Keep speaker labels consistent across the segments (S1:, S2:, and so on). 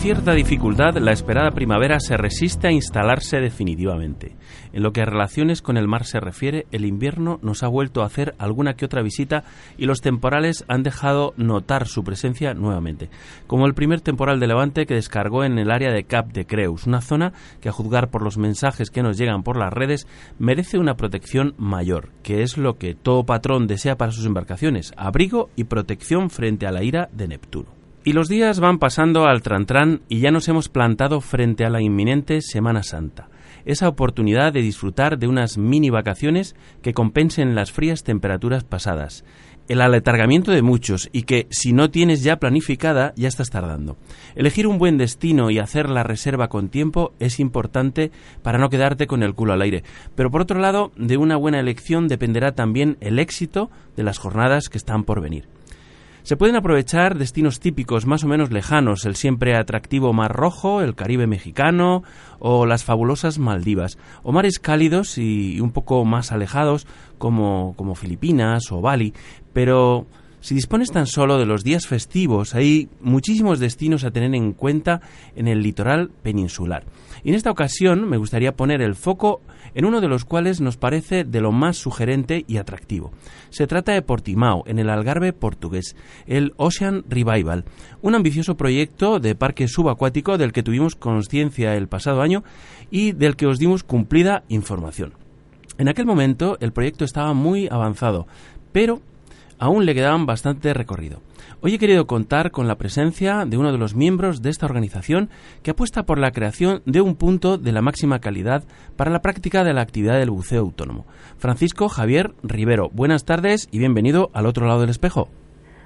S1: cierta dificultad, la esperada primavera se resiste a instalarse definitivamente. En lo que a relaciones con el mar se refiere, el invierno nos ha vuelto a hacer alguna que otra visita y los temporales han dejado notar su presencia nuevamente, como el primer temporal de levante que descargó en el área de Cap de Creus, una zona que a juzgar por los mensajes que nos llegan por las redes merece una protección mayor, que es lo que todo patrón desea para sus embarcaciones, abrigo y protección frente a la ira de Neptuno. Y los días van pasando al trantrán y ya nos hemos plantado frente a la inminente Semana Santa. Esa oportunidad de disfrutar de unas mini vacaciones que compensen las frías temperaturas pasadas. El aletargamiento de muchos y que si no tienes ya planificada ya estás tardando. Elegir un buen destino y hacer la reserva con tiempo es importante para no quedarte con el culo al aire. Pero por otro lado, de una buena elección dependerá también el éxito de las jornadas que están por venir. Se pueden aprovechar destinos típicos más o menos lejanos, el siempre atractivo Mar Rojo, el Caribe mexicano o las fabulosas Maldivas, o mares cálidos y un poco más alejados como, como Filipinas o Bali, pero si dispones tan solo de los días festivos, hay muchísimos destinos a tener en cuenta en el litoral peninsular. Y en esta ocasión me gustaría poner el foco en uno de los cuales nos parece de lo más sugerente y atractivo. Se trata de Portimao, en el Algarve portugués, el Ocean Revival, un ambicioso proyecto de parque subacuático del que tuvimos conciencia el pasado año y del que os dimos cumplida información. En aquel momento el proyecto estaba muy avanzado, pero aún le quedaban bastante recorrido. Hoy he querido contar con la presencia de uno de los miembros de esta organización que apuesta por la creación de un punto de la máxima calidad para la práctica de la actividad del buceo autónomo. Francisco Javier Rivero, buenas tardes y bienvenido al otro lado del espejo.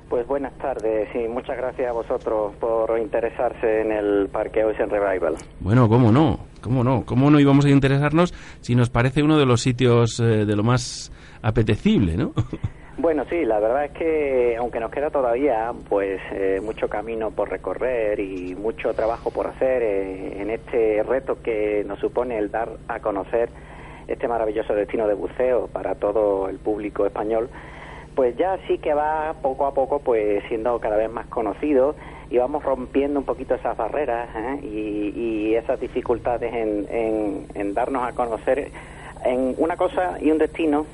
S2: Pues buenas tardes y muchas gracias a vosotros por interesarse en el Parque Ocean Revival.
S1: Bueno, cómo no, cómo no, cómo no íbamos a interesarnos si nos parece uno de los sitios eh, de lo más apetecible, ¿no?
S2: Bueno, sí, la verdad es que aunque nos queda todavía pues eh, mucho camino por recorrer y mucho trabajo por hacer eh, en este reto que nos supone el dar a conocer este maravilloso destino de buceo para todo el público español, pues ya sí que va poco a poco pues siendo cada vez más conocido y vamos rompiendo un poquito esas barreras ¿eh? y, esas dificultades en, en darnos a conocer en una cosa y un destino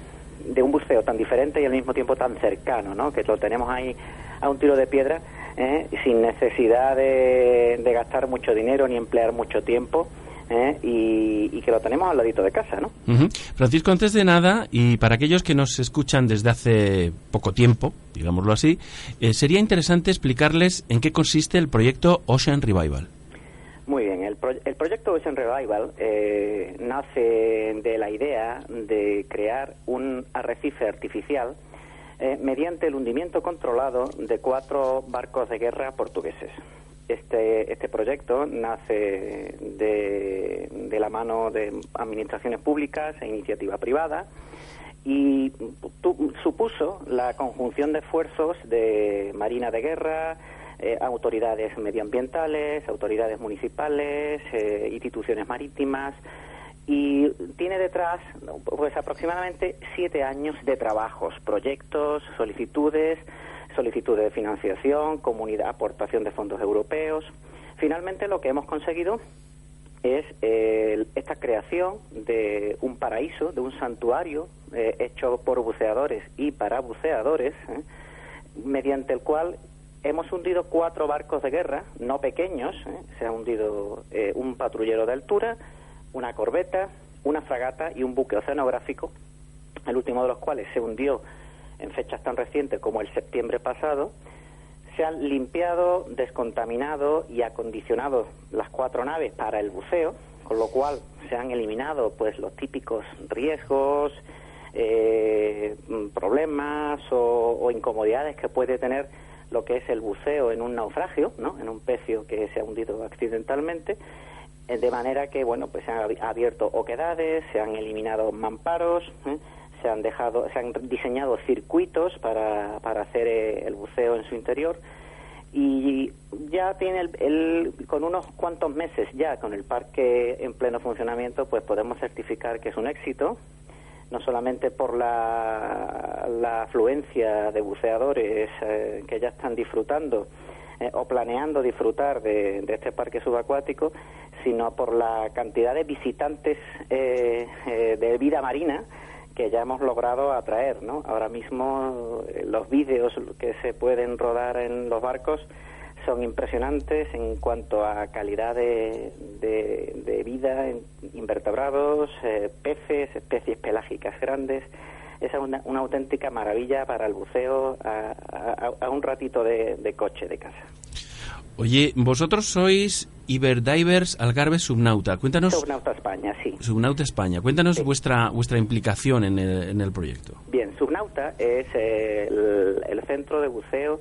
S2: de un buceo tan diferente y al mismo tiempo tan cercano, ¿no? Que lo tenemos ahí a un tiro de piedra, ¿eh? sin necesidad de, gastar mucho dinero ni emplear mucho tiempo, ¿eh? y, que lo tenemos al ladito de casa, ¿no?
S1: Francisco, antes de nada, y para aquellos que nos escuchan desde hace poco tiempo, digámoslo así, eh, sería interesante explicarles en qué consiste el proyecto Ocean Revival.
S2: Muy bien, el, pro- el proyecto Ocean Revival eh, nace de la idea de crear un arrecife artificial eh, mediante el hundimiento controlado de cuatro barcos de guerra portugueses. Este, este proyecto nace de, de la mano de administraciones públicas e iniciativa privada y tu- supuso la conjunción de esfuerzos de Marina de Guerra, eh, autoridades medioambientales, autoridades municipales, eh, instituciones marítimas y tiene detrás pues aproximadamente siete años de trabajos, proyectos, solicitudes, solicitudes de financiación, comunidad, aportación de fondos europeos. Finalmente lo que hemos conseguido es eh, esta creación de un paraíso, de un santuario eh, hecho por buceadores y para buceadores, ¿eh? mediante el cual hemos hundido cuatro barcos de guerra, no pequeños, ¿eh? se ha hundido eh, un patrullero de altura, una corbeta, una fragata y un buque oceanográfico, el último de los cuales se hundió en fechas tan recientes como el septiembre pasado, se han limpiado, descontaminado y acondicionado las cuatro naves para el buceo, con lo cual se han eliminado pues los típicos riesgos, eh, problemas o, o incomodidades que puede tener lo que es el buceo en un naufragio, ¿no? en un pecio que se ha hundido accidentalmente, eh, de manera que bueno pues se han abi- abierto oquedades, se han eliminado mamparos, ¿eh? se han dejado, se han diseñado circuitos para, para hacer eh, el buceo en su interior y ya tiene el, el- con unos cuantos meses ya con el parque en pleno funcionamiento pues podemos certificar que es un éxito no solamente por la, la afluencia de buceadores eh, que ya están disfrutando eh, o planeando disfrutar de, este parque subacuático, sino por la cantidad de visitantes eh, de vida marina que ya hemos logrado atraer. ¿no? Ahora mismo los vídeos que se pueden rodar en los barcos son impresionantes en cuanto a calidad de, de- de vida, invertebrados, eh, peces, especies pelágicas grandes. Es una, una auténtica maravilla para el buceo a, a- a un ratito de, de coche de casa.
S1: Oye, vosotros sois Iberdivers Algarve Subnauta. Cuéntanos,
S2: Subnauta España, sí.
S1: Subnauta España, cuéntanos
S2: Sí.
S1: vuestra, vuestra implicación en el, en el proyecto.
S2: Bien, Subnauta es eh, el, el centro de buceo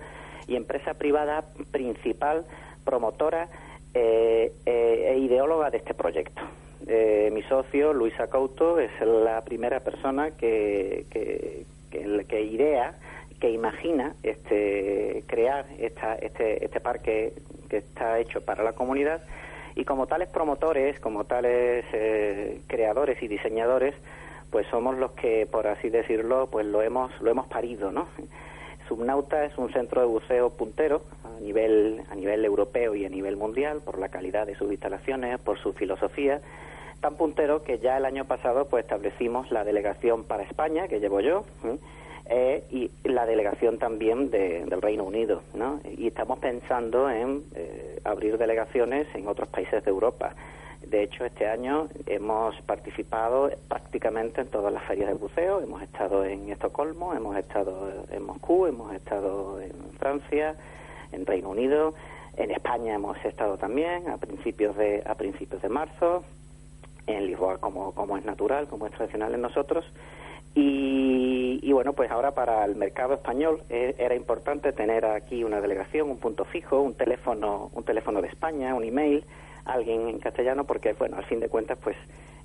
S2: y empresa privada principal, promotora eh, eh, e ideóloga de este proyecto. Eh, mi socio, Luis Acauto, es la primera persona que, que, que, que idea, que imagina este, crear esta, este, este parque que está hecho para la comunidad y como tales promotores, como tales eh, creadores y diseñadores, pues somos los que, por así decirlo, pues lo hemos, lo hemos parido, ¿no? Subnauta es un centro de buceo puntero a nivel, a nivel europeo y a nivel mundial por la calidad de sus instalaciones, por su filosofía, tan puntero que ya el año pasado pues establecimos la delegación para España, que llevo yo, ¿eh? Eh, y la delegación también de- del Reino Unido, ¿no? Y estamos pensando en eh, abrir delegaciones en otros países de Europa. De hecho, este año hemos participado prácticamente en todas las ferias del buceo. Hemos estado en Estocolmo, hemos estado en Moscú, hemos estado en Francia, en Reino Unido, en España hemos estado también a principios de a principios de marzo, en Lisboa como, como es natural, como es tradicional en nosotros. Y, y bueno, pues ahora para el mercado español eh, era importante tener aquí una delegación, un punto fijo, un teléfono, un teléfono de España, un email, alguien en castellano, porque bueno, al fin de cuentas, pues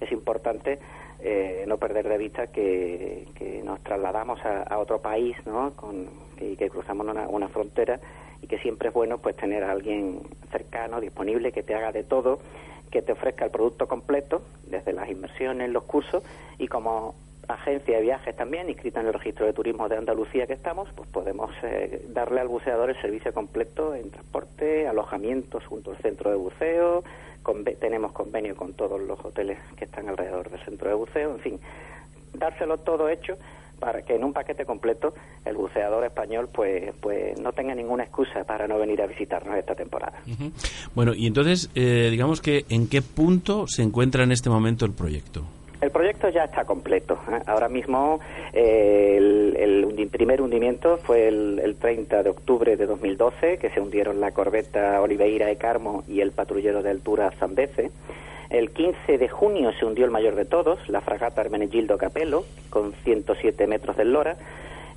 S2: es importante eh, no perder de vista que, que nos trasladamos a, otro país, ¿no? Con, y que cruzamos una, una frontera y que siempre es bueno pues tener a alguien cercano, disponible, que te haga de todo, que te ofrezca el producto completo, desde las inversiones, los cursos, y como agencia de viajes también, inscrita en el registro de turismo de Andalucía que estamos, pues podemos eh, darle al buceador el servicio completo en transporte, alojamientos junto al centro de buceo, tenemos convenio con todos los hoteles que están alrededor del centro de buceo, en fin, dárselo todo hecho para que en un paquete completo el buceador español pues pues no tenga ninguna excusa para no venir a visitarnos esta temporada.
S1: Bueno, y entonces, eh, digamos que, ¿en qué punto se encuentra en este momento el proyecto?
S2: El proyecto ya está completo. ¿eh? Ahora mismo eh, el, primer hundimiento fue el, 30 de octubre de 2012, que se hundieron la corbeta Oliveira de Carmo y el patrullero de altura Zambeze. El 15 de junio se hundió el mayor de todos, la fragata Hermenegildo Capello, con 107 metros de lora.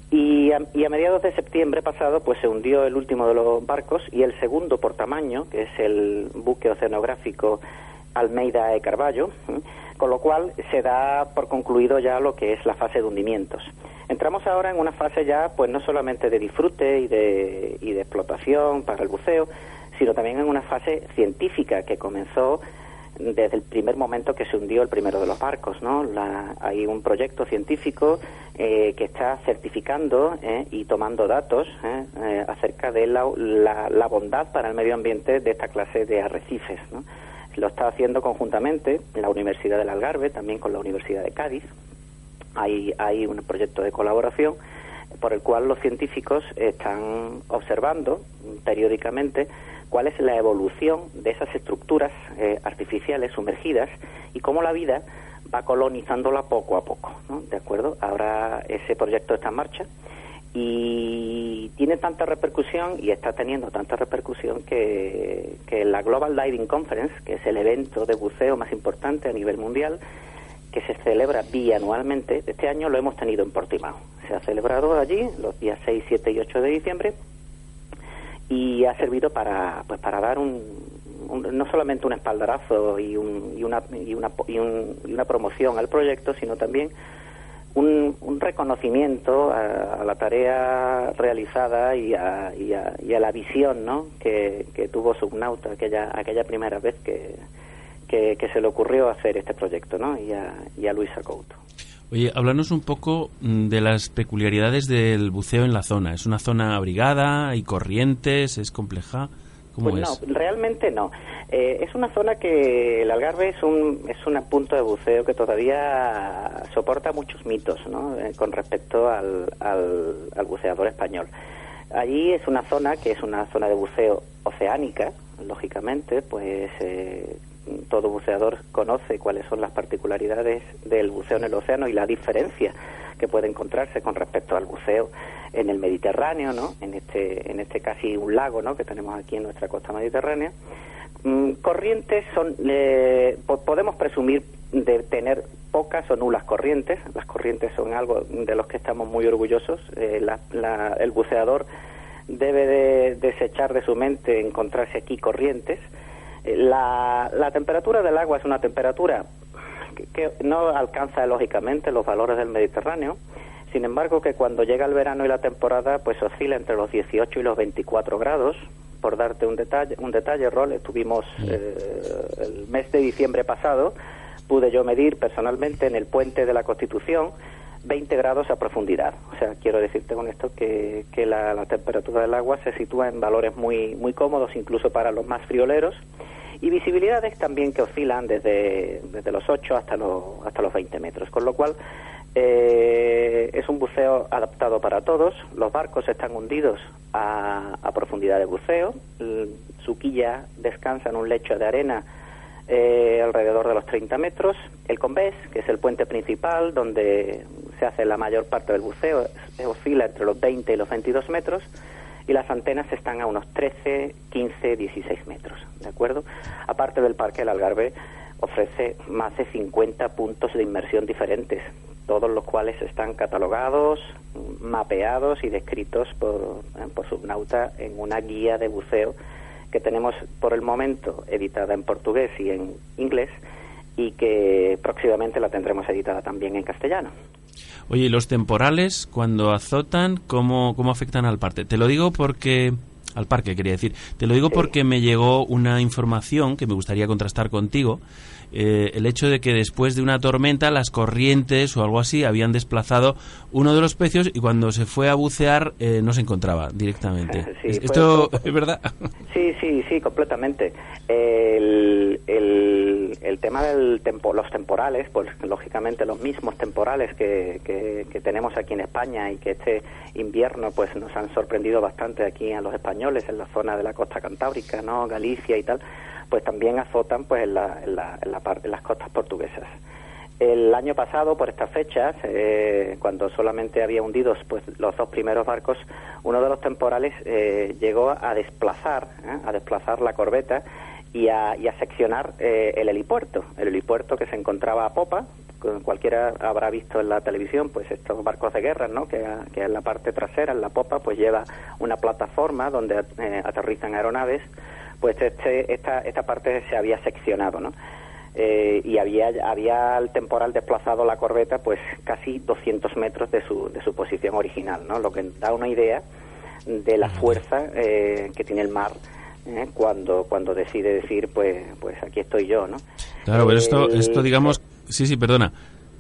S2: Y a, y a, mediados de septiembre pasado, pues se hundió el último de los barcos y el segundo por tamaño, que es el buque oceanográfico Almeida de Carballo, con lo cual se da por concluido ya lo que es la fase de hundimientos. Entramos ahora en una fase ya, pues no solamente de disfrute y de, y de explotación para el buceo, sino también en una fase científica que comenzó desde el primer momento que se hundió el primero de los barcos. ¿no? hay un proyecto científico eh, que está certificando eh, y tomando datos eh, acerca de la, la, bondad para el medio ambiente de esta clase de arrecifes. ¿no? Lo está haciendo conjuntamente la Universidad del Algarve, también con la Universidad de Cádiz. Hay, hay un proyecto de colaboración por el cual los científicos están observando periódicamente cuál es la evolución de esas estructuras eh, artificiales sumergidas y cómo la vida va colonizándola poco a poco. ¿De acuerdo? Ahora ese proyecto está en marcha y tiene tanta repercusión y está teniendo tanta repercusión que, que la Global Diving Conference, que es el evento de buceo más importante a nivel mundial, que se celebra bianualmente, este año lo hemos tenido en Portimao. Se ha celebrado allí los días 6, 7 y 8 de diciembre y ha servido para, pues, para dar un, no solamente un espaldarazo y, un, y, una, y, una, y, una promoción al proyecto, sino también un, reconocimiento a, la tarea realizada y a, y a, la visión ¿no? que, tuvo Subnauta aquella, aquella primera vez que, que, se le ocurrió hacer este proyecto, ¿no? y, a, y a.
S1: Oye, háblanos un poco mm, de las peculiaridades del buceo en la zona. ¿Es una zona abrigada? ¿Hay corrientes? ¿Es compleja?
S2: Pues no, realmente no. Eh, es una zona que el Algarve es un, es un punto de buceo que todavía soporta muchos mitos ¿no? Eh, con respecto al, al, buceador español. Allí es una zona que es una zona de buceo oceánica, lógicamente, pues eh, todo buceador conoce cuáles son las particularidades del buceo en el océano y la diferencia que puede encontrarse con respecto al buceo en el Mediterráneo, ¿no? En este, en este casi un lago, ¿no? Que tenemos aquí en nuestra costa mediterránea. Mm, corrientes son, podemos presumir de tener pocas o nulas corrientes. Las corrientes son algo de los que estamos muy orgullosos. Eh, el buceador debe de desechar de su mente encontrarse aquí corrientes. La, la temperatura del agua es una temperatura que no alcanza lógicamente los valores del Mediterráneo, sin embargo que cuando llega el verano y la temporada pues oscila entre los 18 y los 24 grados. Por darte un detalle, un detalle, Rol, estuvimos eh, el mes de diciembre pasado, pude yo medir personalmente en el puente de la Constitución 20 grados a profundidad. O sea, quiero decirte con esto que, que la, temperatura del agua se sitúa en valores muy, muy cómodos, incluso para los más frioleros y visibilidades también que oscilan desde, desde los 8 hasta los, hasta los 20 metros, con lo cual eh, es un buceo adaptado para todos, los barcos están hundidos a, a profundidad de buceo, su quilla descansa en un lecho de arena eh, alrededor de los 30 metros, el convés, que es el puente principal donde se hace la mayor parte del buceo, oscila entre los 20 y los 22 metros, y las antenas están a unos 13, 15, 16 metros, ¿de acuerdo? Aparte del Parque del Algarve ofrece más de 50 puntos de inmersión diferentes, todos los cuales están catalogados, mapeados y descritos por, por Subnauta en una guía de buceo que tenemos por el momento editada en portugués y en inglés y que próximamente la tendremos editada también en castellano.
S1: Oye, ¿y los temporales cuando azotan, cómo, cómo afectan al parque? Te lo digo porque al parque quería decir. Te lo digo porque me llegó una información que me gustaría contrastar contigo. Eh, el hecho de que después de una tormenta las corrientes o algo así habían desplazado uno de los pecios y cuando se fue a bucear eh, no se encontraba directamente. ¿Esto es verdad?
S2: Sí, sí, sí, completamente. El, el tema de tempo, los temporales, pues lógicamente los mismos temporales que, que, tenemos aquí en España y que este invierno pues nos han sorprendido bastante aquí a los españoles en la zona de la costa cantábrica, ¿no? Galicia y tal, pues también azotan pues en, la, en, la, en, la en las costas portuguesas. El año pasado, por estas fechas, eh, cuando solamente había hundidos pues, los dos primeros barcos, uno de los temporales eh, llegó a desplazar, ¿eh? a desplazar la corbeta y a, seccionar el helipuerto. El helipuerto que se encontraba a popa, cualquiera habrá visto en la televisión, pues estos barcos de guerra, ¿no? Que, que en la parte trasera, en la popa, pues lleva una plataforma donde aterrizan aeronaves. Pues este, esta, esta parte se había seccionado, ¿no? Eh, y había, había el temporal desplazado la corbeta pues casi 200 metros de su, de su posición original, ¿no? lo que da una idea de la fuerza eh, que tiene el mar ¿eh? cuando, cuando decide decir pues, pues aquí estoy yo. ¿no?
S1: Claro, pero esto, esto digamos, sí, sí, perdona.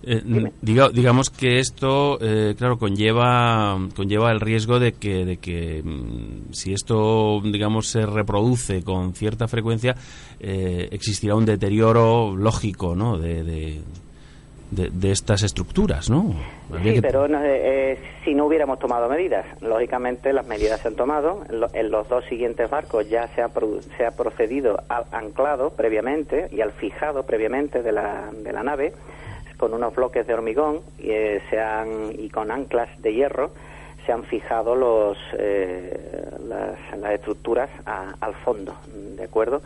S1: Eh, digamos que esto, eh, claro, conlleva conlleva el riesgo de que, de que mm, si esto, digamos, se reproduce con cierta frecuencia, eh, existirá un deterioro lógico, ¿no? De, de, estas estructuras, ¿no?
S2: sí, pero si no hubiéramos tomado medidas, lógicamente las medidas se han tomado. En, los dos siguientes barcos ya se ha, se ha procedido al anclado previamente y al fijado previamente de la, de la nave con unos bloques de hormigón y, eh, se han, y con anclas de hierro se han fijado los, eh, las, estructuras al fondo, ¿de acuerdo?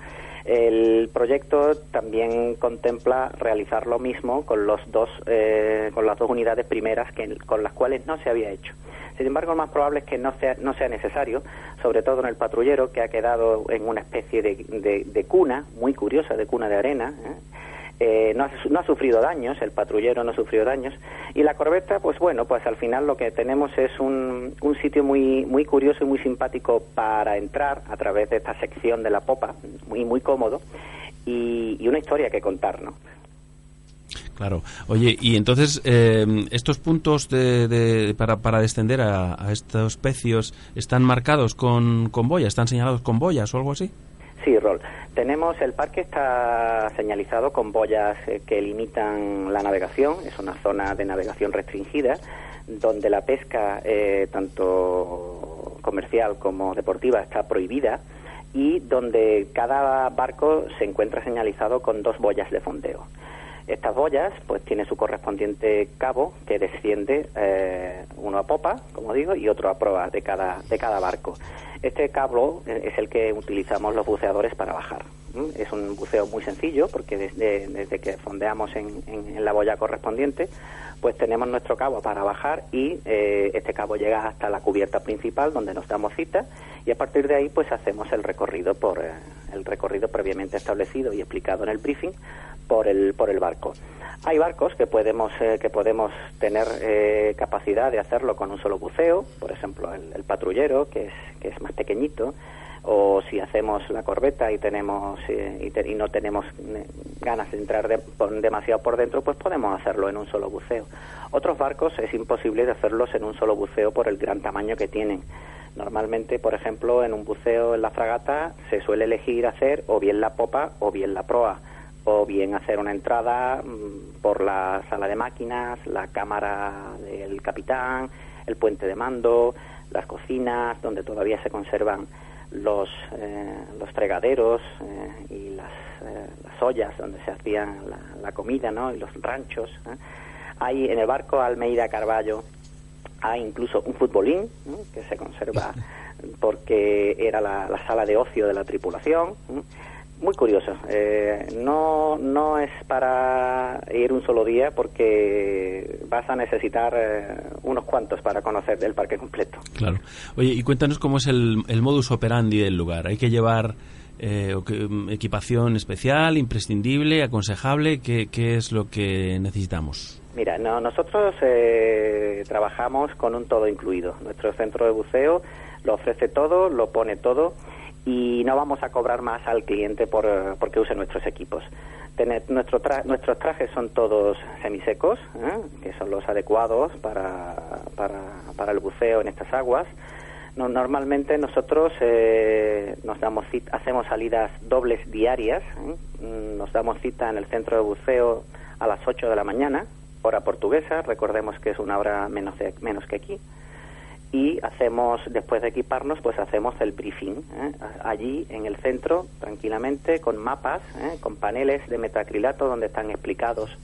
S2: El proyecto también contempla realizar lo mismo con los dos, eh, con las dos unidades primeras que, con las cuales no se había hecho. Sin embargo, lo más probable es que no sea, no sea necesario, sobre todo en el patrullero, que ha quedado en una especie de, de, cuna, muy curiosa, de cuna de arena, eh, no, ha, sufrido daños, el patrullero no ha sufrido daños, y la corbeta, pues bueno, pues al final lo que tenemos es un, un sitio muy, muy curioso y muy simpático para entrar a través de esta sección de la popa, muy, muy cómodo, y, una historia que contar, ¿no?
S1: Claro. Oye, y entonces, eh, ¿estos puntos de, para, para descender a, a, estos pecios están marcados con, con boyas, están señalados con boyas o algo así?
S2: Sí, Rol. Tenemos, el parque está señalizado con boyas eh, que limitan la navegación, es una zona de navegación restringida, donde la pesca, eh, tanto comercial como deportiva, está prohibida y donde cada barco se encuentra señalizado con dos boyas de fondeo. Estas boyas, pues, tiene su correspondiente cabo que desciende eh, uno a popa, como digo, y otro a proa de cada, de cada barco. Este cabo es el que utilizamos los buceadores para bajar. Es un buceo muy sencillo porque desde, desde que fondeamos en, la boya correspondiente, pues tenemos nuestro cabo para bajar y eh, este cabo llega hasta la cubierta principal donde nos damos cita y a partir de ahí pues hacemos el recorrido por eh, el recorrido previamente establecido y explicado en el briefing por el por el barco. Hay barcos que podemos eh, que podemos tener capacidad de hacerlo con un solo buceo, por ejemplo el, patrullero que es que es más pequeñito, o si hacemos la corbeta y tenemos eh, y, no tenemos ganas de entrar demasiado por dentro, pues podemos hacerlo en un solo buceo. Otros barcos es imposible de hacerlos en un solo buceo por el gran tamaño que tienen. Normalmente, por ejemplo, en un buceo en la fragata se suele elegir hacer o bien la popa o bien la proa o bien hacer una entrada mm, por la sala de máquinas, la cámara del capitán, el puente de mando, las cocinas, donde todavía se conservan los, eh, los fregaderos eh, y las, eh, las, ollas donde se hacía la, comida, ¿no? Y los ranchos. Hay en el barco Almeida Carballo hay incluso un futbolín que se conserva porque era la, la, sala de ocio de la tripulación muy curioso. Eh, no, no es para ir un solo día porque vas a necesitar eh, unos cuantos para conocer el parque completo.
S1: Claro. Oye, y cuéntanos cómo es el, el modus operandi del lugar. ¿Hay que llevar eh, mm, equipación especial, imprescindible, aconsejable? ¿Qué, ¿Qué, es lo que necesitamos?
S2: Mira, no, nosotros trabajamos con un todo incluido. Nuestro centro de buceo lo ofrece todo, lo pone todo y no vamos a cobrar más al cliente por porque use nuestros equipos. Tener, nuestro nuestros trajes son todos semisecos, ¿eh? que son los adecuados para, para, para, el buceo en estas aguas. normalmente nosotros eh, nos damos hacemos salidas dobles diarias. ¿eh? Mm, nos damos cita en el centro de buceo a las 8 de la mañana, hora portuguesa. Recordemos que es una hora menos, menos que aquí. Y hacemos, después de equiparnos, pues hacemos el briefing. ¿eh? Allí en el centro, tranquilamente, con mapas, con paneles de metacrilato donde están explicados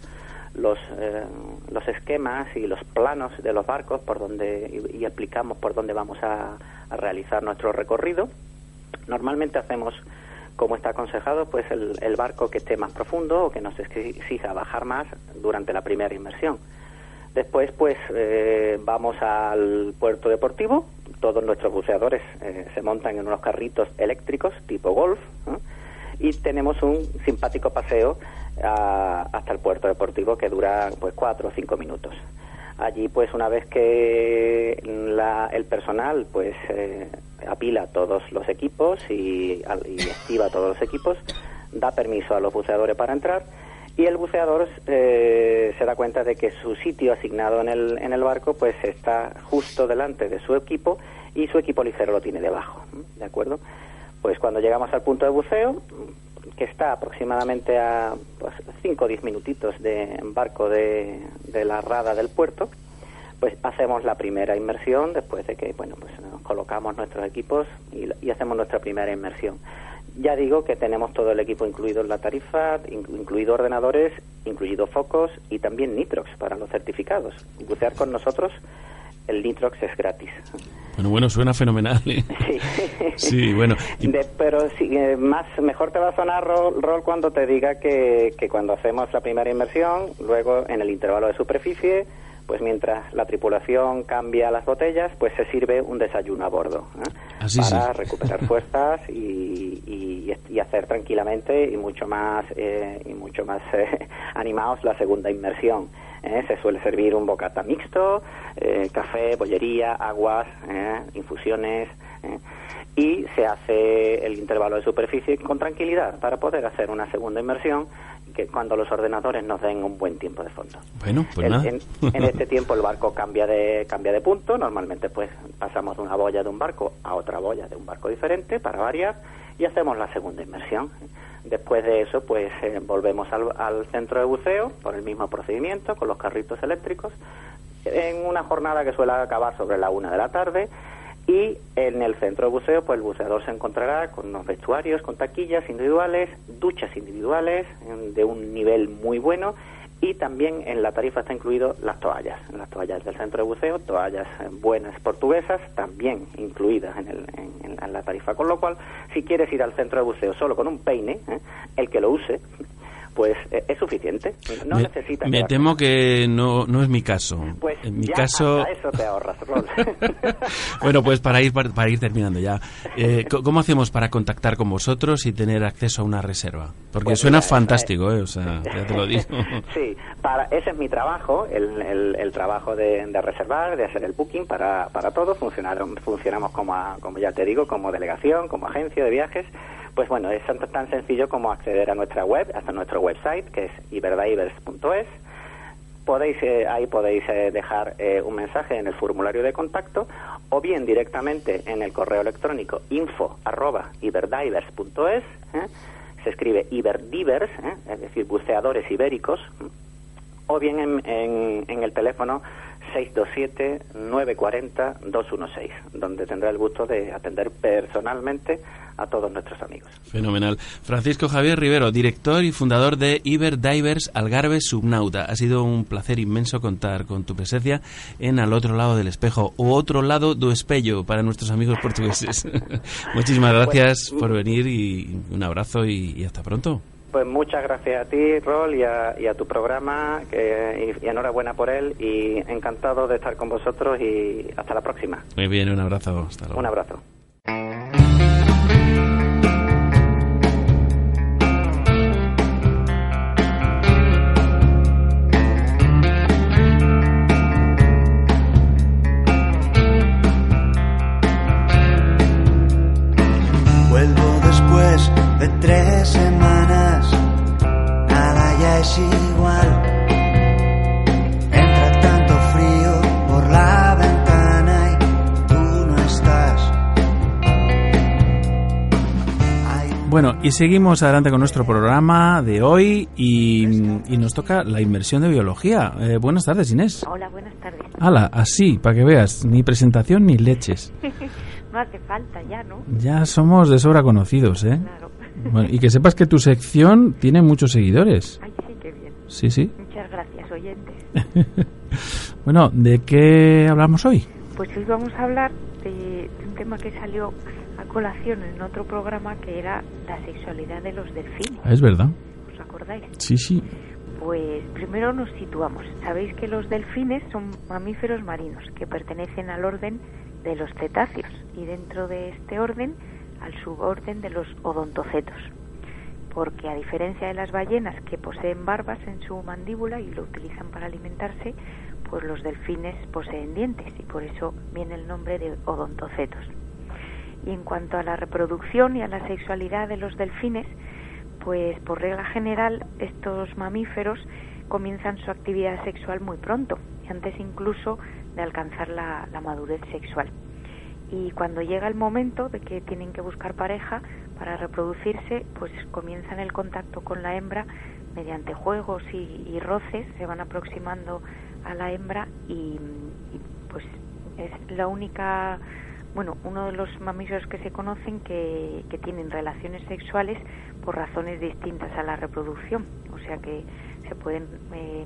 S2: los, eh, los esquemas y los planos de los barcos por donde y, explicamos por dónde vamos a, realizar nuestro recorrido. Normalmente hacemos, como está aconsejado, pues el, el, barco que esté más profundo o que nos exija bajar más durante la primera inmersión. Después, pues eh, vamos al puerto deportivo. Todos nuestros buceadores eh, se montan en unos carritos eléctricos tipo golf y tenemos un simpático paseo hasta el puerto deportivo que dura pues cuatro o cinco minutos. Allí pues una vez que el personal pues eh, apila todos los equipos y, activa todos los equipos, da permiso a los buceadores para entrar y el buceador eh, se da cuenta de que su sitio asignado en el, en el barco pues está justo delante de su equipo y su equipo ligero lo tiene debajo, ¿de acuerdo? Pues cuando llegamos al punto de buceo, que está aproximadamente a 5 pues, o 10 minutitos de barco de, la rada del puerto, pues hacemos la primera inmersión después de que bueno pues nos colocamos nuestros equipos y, hacemos nuestra primera inmersión. Ya digo que tenemos todo el equipo incluido en la tarifa, incluido ordenadores, incluido focos y también nitrox para los certificados. Bucear con nosotros el Nitrox es gratis.
S1: Bueno, bueno, suena fenomenal. ¿eh? Sí. sí, bueno.
S2: pero sí, eh, más, mejor te va a sonar, Rol, cuando te diga que, que cuando hacemos la primera inmersión, luego en el intervalo de superficie, pues mientras la tripulación cambia las botellas, pues se sirve un desayuno a bordo ¿eh? para recuperar fuerzas y, y, y, hacer tranquilamente y mucho más eh, y mucho más eh, animados la segunda inmersión. ¿eh? Se suele servir un bocata mixto, eh, café, bollería, aguas, ¿eh? infusiones y se hace el intervalo de superficie con tranquilidad para poder hacer una segunda inmersión que cuando los ordenadores nos den un buen tiempo de fondo.
S1: Bueno, pues nada.
S2: En, este tiempo el barco cambia de cambia de punto, normalmente pues pasamos de una boya de un barco a otra boya de un barco diferente para variar y hacemos la segunda inmersión. Después de eso, pues eh, volvemos al, centro de buceo por el mismo procedimiento, con los carritos eléctricos, en una jornada que suele acabar sobre la una de la tarde. Y en el centro de buceo, pues el buceador se encontrará con unos vestuarios, con taquillas individuales, duchas individuales de un nivel muy bueno y también en la tarifa está incluido las toallas, las toallas del centro de buceo, toallas eh, buenas portuguesas, también incluidas en, el, en, la tarifa, con lo cual si quieres ir al centro de buceo solo con un peine, ¿eh? el que lo use, pues eh, es suficiente. No
S1: me,
S2: necesita.
S1: Me temo que no, no es mi caso.
S2: Pues
S1: en mi
S2: ya
S1: caso.
S2: eso te ahorras,
S1: bueno, pues para ir para, ir terminando ya. Eh, ¿Cómo hacemos para contactar con vosotros y tener acceso a una reserva? Porque
S2: pues
S1: suena fantástico, ¿eh? O sea, ya te lo digo.
S2: sí, para, ese es mi trabajo, el, el, trabajo de, reservar, de hacer el booking para, para todos. funcionamos como, como ya te digo, como delegación, como agencia de viajes pues bueno, es tan sencillo como acceder a nuestra web, hasta nuestro website, que es iberdivers.es. Podéis, eh, ahí podéis eh, dejar eh, un mensaje en el formulario de contacto o bien directamente en el correo electrónico info@iberdivers.es. Se escribe iberdivers, es decir, buceadores ibéricos, o bien en, en el teléfono 627-940-216, donde tendrá el gusto de atender personalmente a todos nuestros amigos.
S1: Fenomenal. Francisco Javier Rivero, director y fundador de Iber Divers Algarve Subnauta. Ha sido un placer inmenso contar con tu presencia en Al otro lado del espejo, o otro lado do espello para nuestros amigos portugueses. Muchísimas pues, gracias por venir y un abrazo y hasta pronto.
S2: Pues muchas gracias a ti, Rol, y a, tu programa, que, y, enhorabuena por él, y encantado de estar con vosotros y hasta la próxima.
S1: Muy bien, un abrazo. Hasta luego.
S2: Un abrazo.
S3: Vuelvo después de tres semanas es igual. Entra tanto frío por la ventana y tú no estás.
S1: Bueno, y seguimos adelante con nuestro programa de hoy y, mm, nos toca la inversión de biología. Eh, buenas tardes, Inés.
S4: Hola, buenas tardes.
S1: Hala, así, para que veas, ni presentación ni leches.
S4: no hace falta ya, ¿no?
S1: Ya somos de sobra conocidos, ¿eh?
S4: Claro.
S1: Bueno, y que sepas que tu sección tiene muchos seguidores
S4: sí.
S1: Sí.
S4: Muchas gracias, oyentes.
S1: Bueno, ¿de qué hablamos hoy?
S4: Pues hoy vamos a hablar de, de un tema que salió a colación en otro programa que era la sexualidad de los delfines.
S1: Ah, Es verdad.
S4: ¿Os acordáis?
S1: Sí, sí.
S4: Pues primero nos situamos. Sabéis que los delfines son mamíferos marinos que pertenecen al orden de los cetáceos y dentro de este orden al suborden de los odontocetos. Porque a diferencia de las ballenas que poseen barbas en su mandíbula y lo utilizan para alimentarse, pues los delfines poseen dientes y por eso viene el nombre de odontocetos. Y en cuanto a la reproducción y a la sexualidad de los delfines, pues por regla general estos mamíferos comienzan su actividad sexual muy pronto, antes incluso de alcanzar la, la madurez sexual. Y cuando llega el momento de que tienen que buscar pareja para reproducirse, pues comienzan el contacto con la hembra mediante juegos y, roces, se van aproximando a la hembra y, y, pues es la única bueno, uno de los mamíferos que se conocen que, que, tienen relaciones sexuales por razones distintas a la reproducción, o sea que se pueden eh,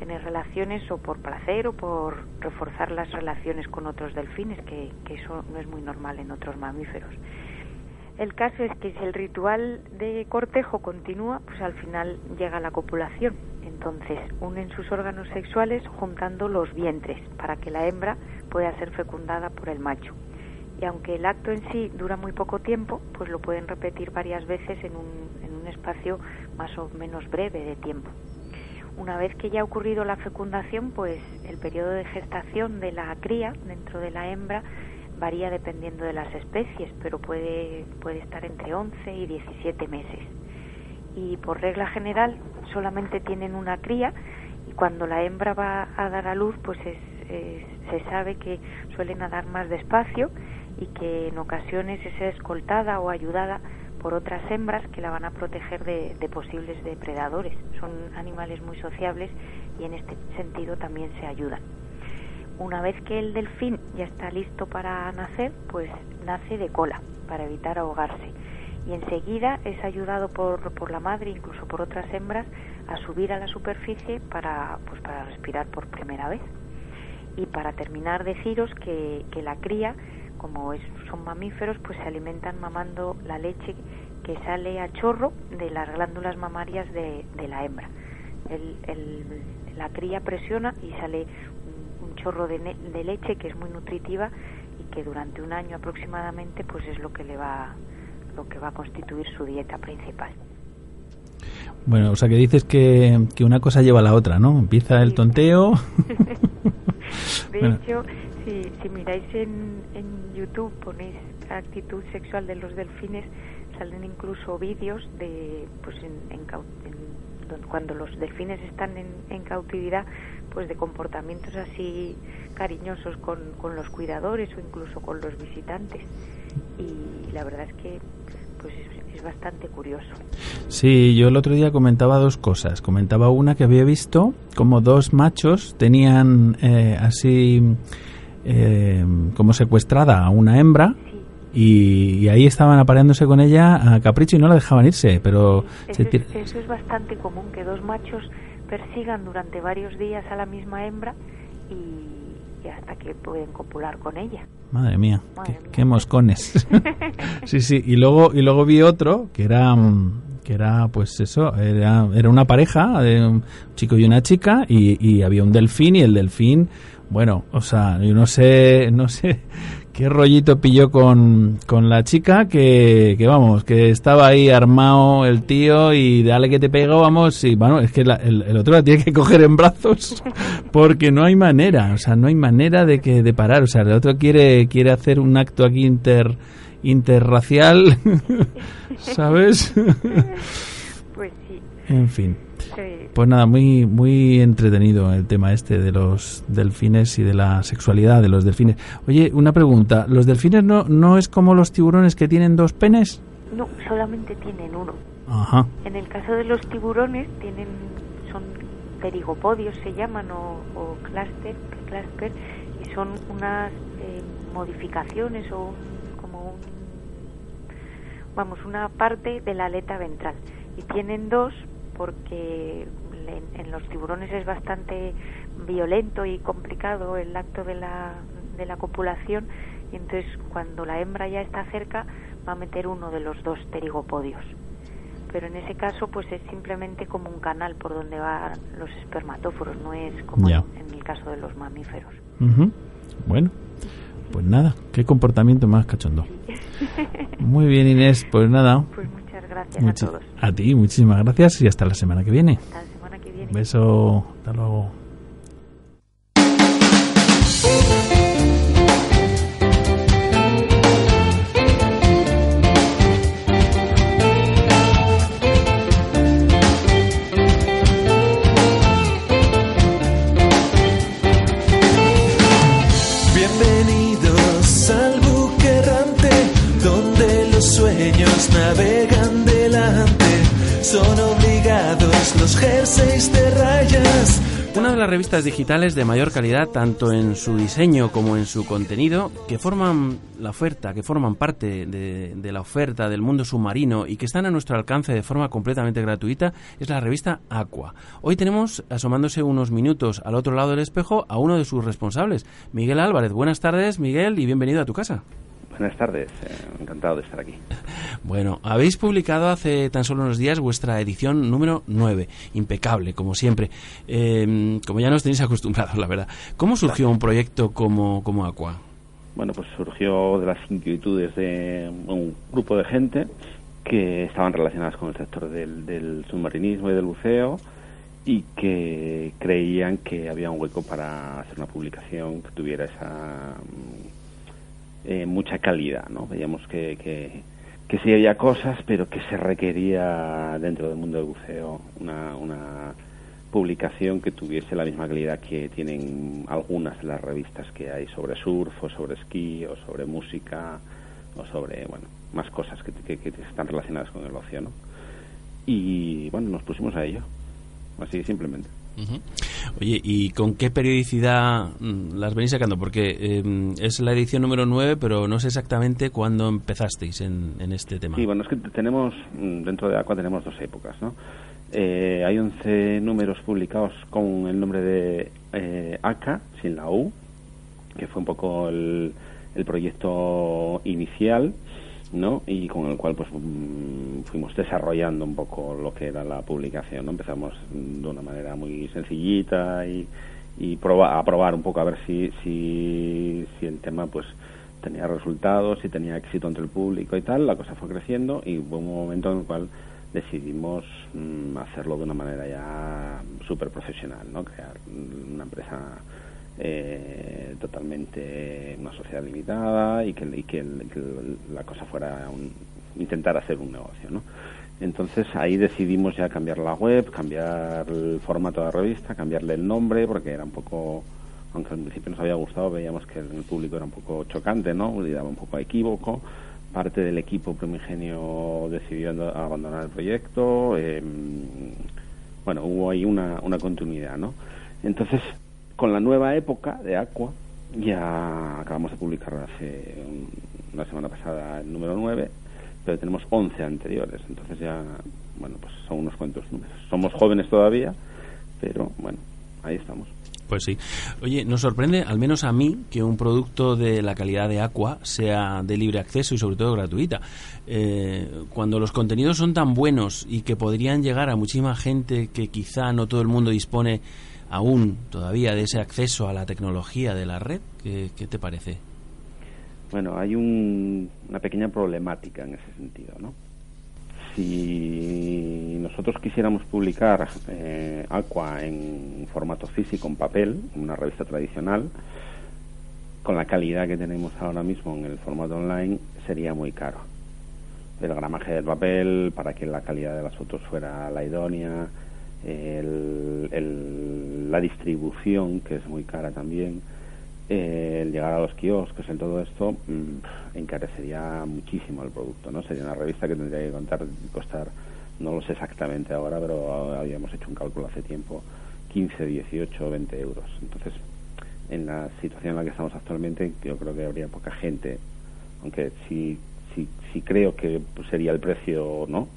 S4: tener relaciones o por placer o por reforzar las relaciones con otros delfines, que, eso no es muy normal en otros mamíferos. El caso es que si el ritual de cortejo continúa, pues al final llega la copulación. Entonces unen sus órganos sexuales juntando los vientres para que la hembra pueda ser fecundada por el macho. Y aunque el acto en sí dura muy poco tiempo, pues lo pueden repetir varias veces en un, en un espacio más o menos breve de tiempo. Una vez que ya ha ocurrido la fecundación, pues el periodo de gestación de la cría dentro de la hembra varía dependiendo de las especies, pero puede, puede estar entre 11 y 17 meses. Y por regla general solamente tienen una cría y cuando la hembra va a dar a luz, pues es, se sabe que suele nadar más despacio y que en ocasiones es escoltada o ayudada por otras hembras que la van a proteger de, de posibles depredadores. Son animales muy sociables y en este sentido también se ayudan. Una vez que el delfín ya está listo para nacer, pues nace de cola para evitar ahogarse. Y enseguida es ayudado por, por la madre, incluso por otras hembras, a subir a la superficie para, pues para respirar por primera vez. Y para terminar, deciros que, que la cría, como es, son mamíferos, pues se alimentan mamando la leche que sale a chorro de las glándulas mamarias de, de la hembra. El, el, la cría presiona y sale un chorro de, de, leche que es muy nutritiva y que durante un año aproximadamente pues es lo que le va lo que va a constituir su dieta principal.
S1: Bueno, o sea que dices que, que una cosa lleva a la otra, ¿no? Empieza el tonteo.
S4: de bueno. hecho, si, si miráis en, en YouTube, ponéis actitud sexual de los delfines, salen incluso vídeos de, pues en, en, en, cuando los delfines están en, en cautividad, pues de comportamientos así cariñosos con, con, los cuidadores o incluso con los visitantes y la verdad es que es, bastante curioso.
S1: Sí, yo el otro día comentaba dos cosas. Comentaba una que había visto como dos machos tenían eh, así eh, como secuestrada a una hembra.
S4: Sí.
S1: Y, y, ahí estaban apareándose con ella a capricho y no la dejaban irse, pero...
S4: Eso, es, eso es bastante común, que dos machos persigan durante varios días a la misma hembra y, y hasta que pueden copular con ella.
S1: Madre mía, Madre qué, mía. qué, moscones. sí, sí, y luego y luego vi otro que era que era pues eso, era, era una pareja de un chico y una chica y, y había un delfín y el delfín, bueno, o sea, yo no sé, no sé qué rollito pilló con, con la chica que, que, vamos, que estaba ahí armado el tío y dale que te pegó, vamos, y bueno, es que la, el, el, otro la tiene que coger en brazos porque no hay manera, o sea, no hay manera de que de parar, o sea, el otro quiere, quiere hacer un acto aquí inter interracial, ¿sabes?
S4: Pues sí.
S1: En fin. Pues nada, muy muy entretenido el tema este de los delfines y de la sexualidad de los delfines. Oye, una pregunta, ¿los delfines no no es como los tiburones que tienen dos penes?
S4: No, solamente tienen uno.
S1: Ajá.
S4: En el caso de los tiburones tienen son pterigopodios se llaman o, o cluster, cluster y son unas eh, modificaciones o como un vamos una parte de la aleta ventral y tienen dos porque en, en los tiburones es bastante violento y complicado el acto de la, de la copulación y entonces cuando la hembra ya está cerca va a meter uno de los dos pterigopodios pero en ese caso pues es simplemente como un canal por donde van los espermatóforos no es como en, en el caso de los mamíferos
S1: Ujú. Bueno, pues nada, qué comportamiento más cachondo. Muy bien, Inés, pues nada.
S4: pues gracias
S1: muchi-
S4: a todos
S1: a ti, muchísimas gracias y hasta la semana que viene.
S4: hasta la semana que viene
S1: Un beso, hasta luego. Una de las revistas digitales de mayor calidad tanto en su diseño como en su contenido, que forman la oferta, que forman parte de, de la oferta del mundo submarino y que están a nuestro alcance de forma completamente gratuita, es la revista Aqua. Hoy tenemos, asomándose unos minutos al otro lado del espejo, a uno de sus responsables, Miguel Álvarez. Buenas tardes, Miguel, y bienvenido a tu casa.
S5: Buenas tardes, eh, encantado de estar aquí.
S1: Bueno, habéis publicado hace tan solo unos días vuestra edición número 9, impecable, como siempre. Eh, como ya nos tenéis acostumbrados, la verdad. ¿Cómo surgió un proyecto como, como Aqua?
S5: Bueno, pues surgió de las inquietudes de un grupo de gente que estaban relacionadas con el sector del, del submarinismo y del buceo y que creían que había un hueco para hacer una publicación que tuviera esa eh, mucha calidad, ¿no? Veíamos que, que, sí había cosas, pero que se requería dentro del mundo del buceo una, una publicación que tuviese la misma calidad que tienen algunas de las revistas que hay sobre surf o sobre esquí o sobre música o sobre, bueno, más cosas que, que, que están relacionadas con el ocio, ¿no? Y bueno, nos pusimos a ello, así simplemente.
S1: Oye, ¿y con qué periodicidad mm, las venís sacando? Porque eh, es la edición número 9, pero no sé exactamente cuándo empezasteis en, en este tema.
S5: Sí, bueno, es que tenemos, mm, dentro de Aqua tenemos dos épocas, ¿no? Eh, hay 11 números publicados con el nombre de eh, ACA, sin la U, que fue un poco el, el proyecto inicial, ¿no? Y con el cual pues mm, fuimos desarrollando un poco lo que era la publicación, ¿no? Empezamos de una manera muy sencillita y, y proba- a probar un poco a ver si, si, si el tema pues tenía resultados, si tenía éxito entre el público y tal, la cosa fue creciendo y hubo un momento en el cual decidimos mm, hacerlo de una manera ya súper profesional, ¿no? Crear una empresa eh, totalmente una sociedad limitada y que, y que, la cosa fuera un, intentar hacer un negocio, ¿no? Entonces ahí decidimos ya cambiar la web, cambiar el formato de la revista, cambiarle el nombre, porque era un poco, aunque al principio nos había gustado, veíamos que el público era un poco chocante, ¿no? Daba un poco a equívoco. Parte del equipo primigenio decidió ando- abandonar el proyecto. eh, bueno, hubo ahí una, una continuidad, ¿no? Entonces, con la nueva época de Aqua, ya acabamos de publicar hace un- una semana pasada el número 9, pero tenemos 11 anteriores, entonces ya, bueno, pues son unos cuantos números. Somos jóvenes todavía, pero bueno, ahí estamos.
S1: Pues sí. Oye, nos sorprende, al menos a mí, que un producto de la calidad de Aqua sea de libre acceso y sobre todo gratuita. Eh, cuando los contenidos son tan buenos y que podrían llegar a muchísima gente que quizá no todo el mundo dispone aún todavía de ese acceso a la tecnología de la red, ¿qué, qué te parece?
S5: Bueno, hay un- una pequeña problemática en ese sentido, ¿no? Si nosotros quisiéramos publicar eh, Aqua en formato físico, en papel, en una revista tradicional, con la calidad que tenemos ahora mismo en el formato online, sería muy caro. El gramaje del papel, para que la calidad de las fotos fuera la idónea, el- el- la distribución, que es muy cara también, eh, el llegar a los kioscos, en todo esto, mm, encarecería muchísimo el producto, ¿no? Sería una revista que tendría que contar, costar, no lo sé exactamente ahora, pero habíamos hecho un cálculo hace tiempo, 15, 18, 20 euros. Entonces, en la situación en la que estamos actualmente, yo creo que habría poca gente, aunque sí, sí, sí creo que sería el precio, ¿no?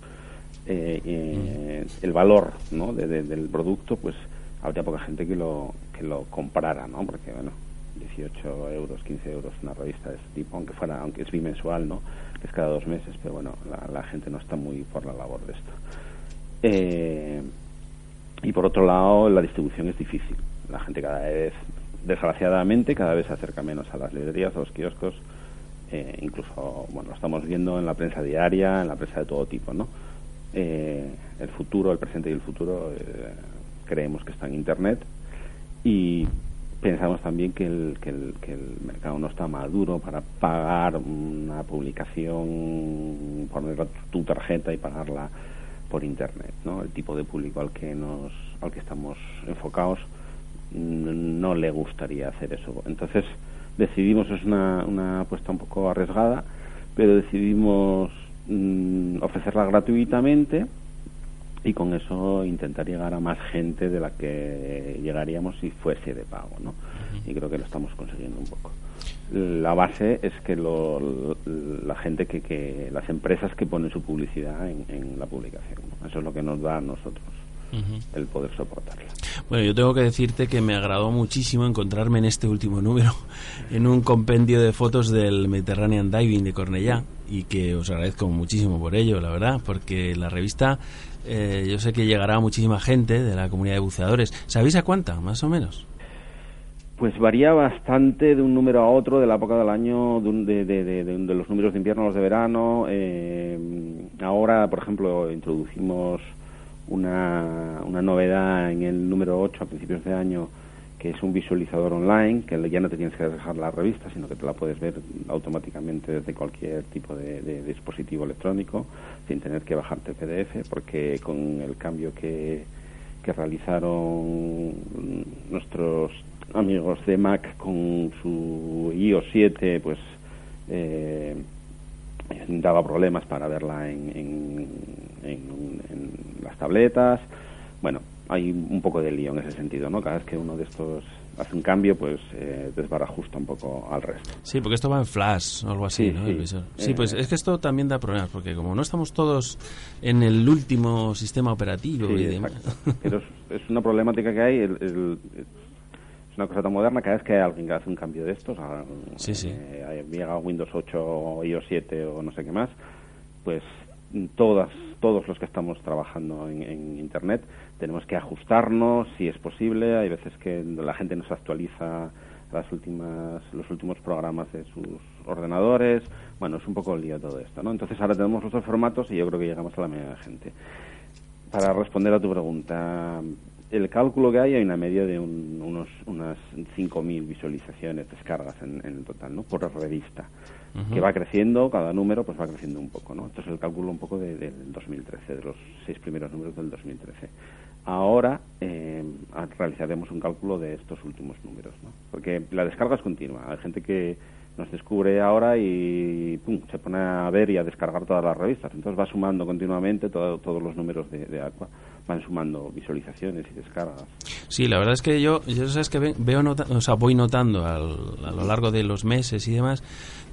S5: Eh, eh, el valor ¿no? del producto, pues habría poca gente que lo, que lo comprara, ¿no? Porque, bueno, 18 euros, 15 euros una revista de este tipo, aunque fuera, aunque es bimensual, ¿no? Es cada dos meses, pero bueno, la, gente no está muy por la labor de esto. Eh, y por otro lado, la distribución es difícil. La gente cada vez, desgraciadamente, cada vez se acerca menos a las librerías, a los kioscos. Eh, incluso, bueno, lo estamos viendo en la prensa diaria, en la prensa de todo tipo, ¿no? Eh, el futuro, el presente y el futuro creemos que está en Internet y pensamos también que el, que el, que el mercado no está maduro para pagar una publicación, poner tu tarjeta y pagarla por internet, ¿no? El tipo de público al que nos, al que estamos enfocados no le gustaría hacer eso. Entonces decidimos, es una, una apuesta un poco arriesgada, pero decidimos mm, ofrecerla gratuitamente y con eso intentar llegar a más gente de la que llegaríamos si fuese de pago, ¿no? Y creo que lo estamos consiguiendo un poco. La base es que lo, la gente que, que, las empresas que ponen su publicidad en, la publicación, eso es lo que nos da a nosotros el poder soportarla.
S1: Bueno, yo tengo que decirte que me agradó muchísimo encontrarme en este último número en un compendio de fotos del Mediterranean Diving de Cornellá y que os agradezco muchísimo por ello, la verdad, porque la revista eh, yo sé que llegará muchísima gente de la comunidad de buceadores. ¿Sabéis a cuánta, más o menos?
S5: Pues varía bastante de un número a otro, de la época del año, de, de, los números de invierno a los de verano. Eh, ahora, por ejemplo, introducimos una, una novedad en el número 8 a principios de año que es un visualizador online, que ya no te tienes que dejar la revista, sino que te la puedes ver automáticamente desde cualquier tipo de, dispositivo electrónico, sin tener que bajarte PDF, porque con el cambio que, que realizaron nuestros amigos de Mac con su iOS 7, pues eh, daba problemas para verla en, en, en las tabletas. Bueno, hay un poco de lío en ese sentido, ¿no? Cada vez que uno de estos hace un cambio, pues eh, desbarajusta un poco al resto.
S1: Sí, porque esto va en flash o algo así, ¿no? Sí, pues eh, es que esto también da problemas, porque como no estamos todos en el último sistema operativo y demás...
S5: Pero es, una problemática que hay, es una cosa tan moderna, cada vez que hay alguien que hace un cambio de estos,
S1: sí, sí.
S5: Eh, llega Windows 8 o iOS 7 o no sé qué más, pues todas, todos los que estamos trabajando en, Internet tenemos que ajustarnos si es posible. Hay veces que la gente nos actualiza las últimas, los últimos programas de sus ordenadores. Bueno, es un poco el lío todo esto, ¿no? Entonces ahora tenemos los dos formatos y yo creo que llegamos a la media de gente. Para responder a tu pregunta, el cálculo que hay hay una media de unos, unas 5.000 visualizaciones, descargas en, en, total, ¿no? Por revista que va creciendo, cada número pues va creciendo un poco, ¿no? Esto es el cálculo un poco de, del 2013, de los seis primeros números del 2013. Ahora eh, realizaremos un cálculo de estos últimos números, ¿no? Porque la descarga es continua. Hay gente que nos descubre ahora y pum, se pone a ver y a descargar todas las revistas. Entonces va sumando continuamente todos los números de, Aqua van sumando visualizaciones y descargas.
S1: Sí, la verdad es que yo, yo sabes que veo o sea, voy notando a lo largo de los meses y demás,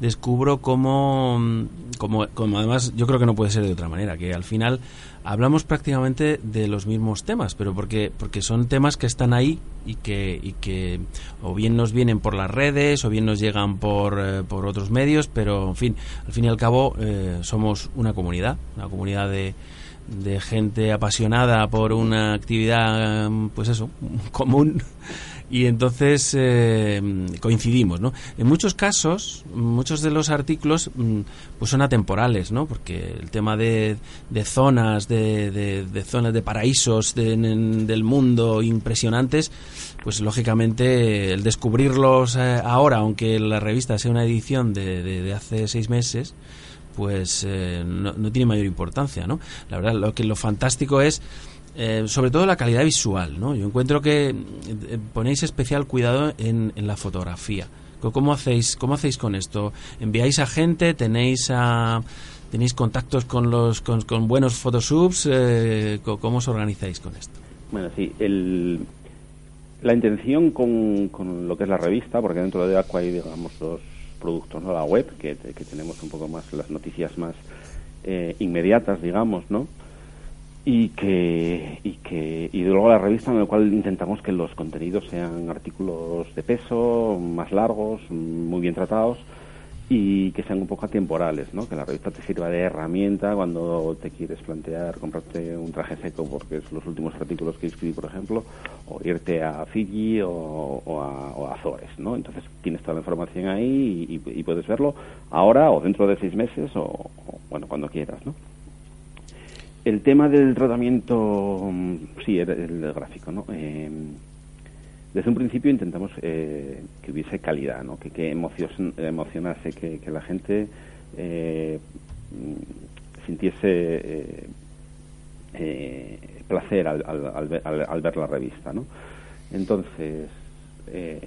S1: descubro cómo, como, como además yo creo que no puede ser de otra manera, que al final hablamos prácticamente de los mismos temas, pero porque, porque son temas que están ahí y que, y que o bien nos vienen por las redes o bien nos llegan por, eh, por otros medios, pero en fin, al fin y al cabo eh, somos una comunidad, una comunidad de de gente apasionada por una actividad, pues eso, común. Y entonces eh, coincidimos, ¿no? En muchos casos, muchos de los artículos mm, pues son atemporales, ¿no? Porque el tema de, de zonas, de, de, zonas de paraísos del mundo impresionantes, pues lógicamente el descubrirlos eh, ahora, aunque la revista sea una edición de, de hace seis meses, pues eh, no, tiene mayor importancia, ¿no? La verdad, lo que lo fantástico es eh, sobre todo la calidad visual, ¿no? Yo encuentro que eh, ponéis especial cuidado en, en la fotografía. ¿Cómo hacéis, ¿Cómo hacéis con esto? ¿Enviáis a gente? ¿Tenéis tenéis contactos con los con, con buenos photoshops? Eh, ¿Cómo os organizáis con esto?
S5: Bueno, sí, el, la intención con, con lo que es la revista, porque dentro de Aqua hay, digamos, los productos, ¿no? La web, que, que tenemos un poco más las noticias más eh, inmediatas, digamos, ¿no? Y que, y que y luego la revista en la cual intentamos que los contenidos sean artículos de peso, más largos, muy bien tratados y que sean un poco atemporales, ¿no? Que la revista te sirva de herramienta cuando te quieres plantear comprarte un traje seco porque es los últimos artículos que escribí, por ejemplo, o irte a Fiji o, a, o Azores, ¿no? Entonces tienes toda la información ahí y puedes verlo ahora o dentro de seis meses o, o, bueno, cuando quieras, ¿no? El tema del tratamiento, mm, sí, el, gráfico, ¿no? Eh, desde un principio intentamos eh, que hubiese calidad, ¿no? que, que emocios- emocionase, que, la gente eh, mm, sintiese eh, eh, placer al, al- al- al ver la revista. ¿no? Entonces, eh,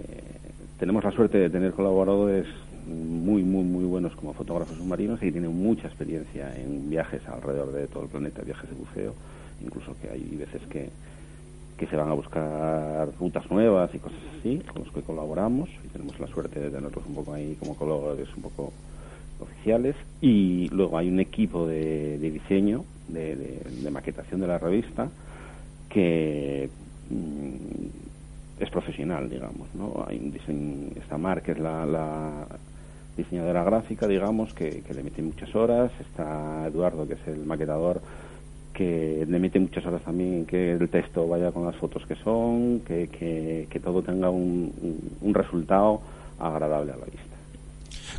S5: tenemos la suerte de tener colaboradores muy, muy, muy buenos como fotógrafos submarinos y tienen mucha experiencia en viajes alrededor de todo el planeta, viajes de buceo, incluso que hay veces que, que se van a buscar rutas nuevas y cosas así, con los que colaboramos y tenemos la suerte de tenerlos un poco ahí como colaboradores un poco oficiales y luego hay un equipo de, diseño, de, maquetación de la revista que mm, es profesional, digamos, ¿no? Hay un diseño, esta Mar, que es la, la diseñadora gráfica, digamos, que, que le mete muchas horas, está Eduardo, que es el maquetador, que le mete muchas horas también que el texto vaya con las fotos que son, que, que, que todo tenga un, un- resultado agradable a la vista.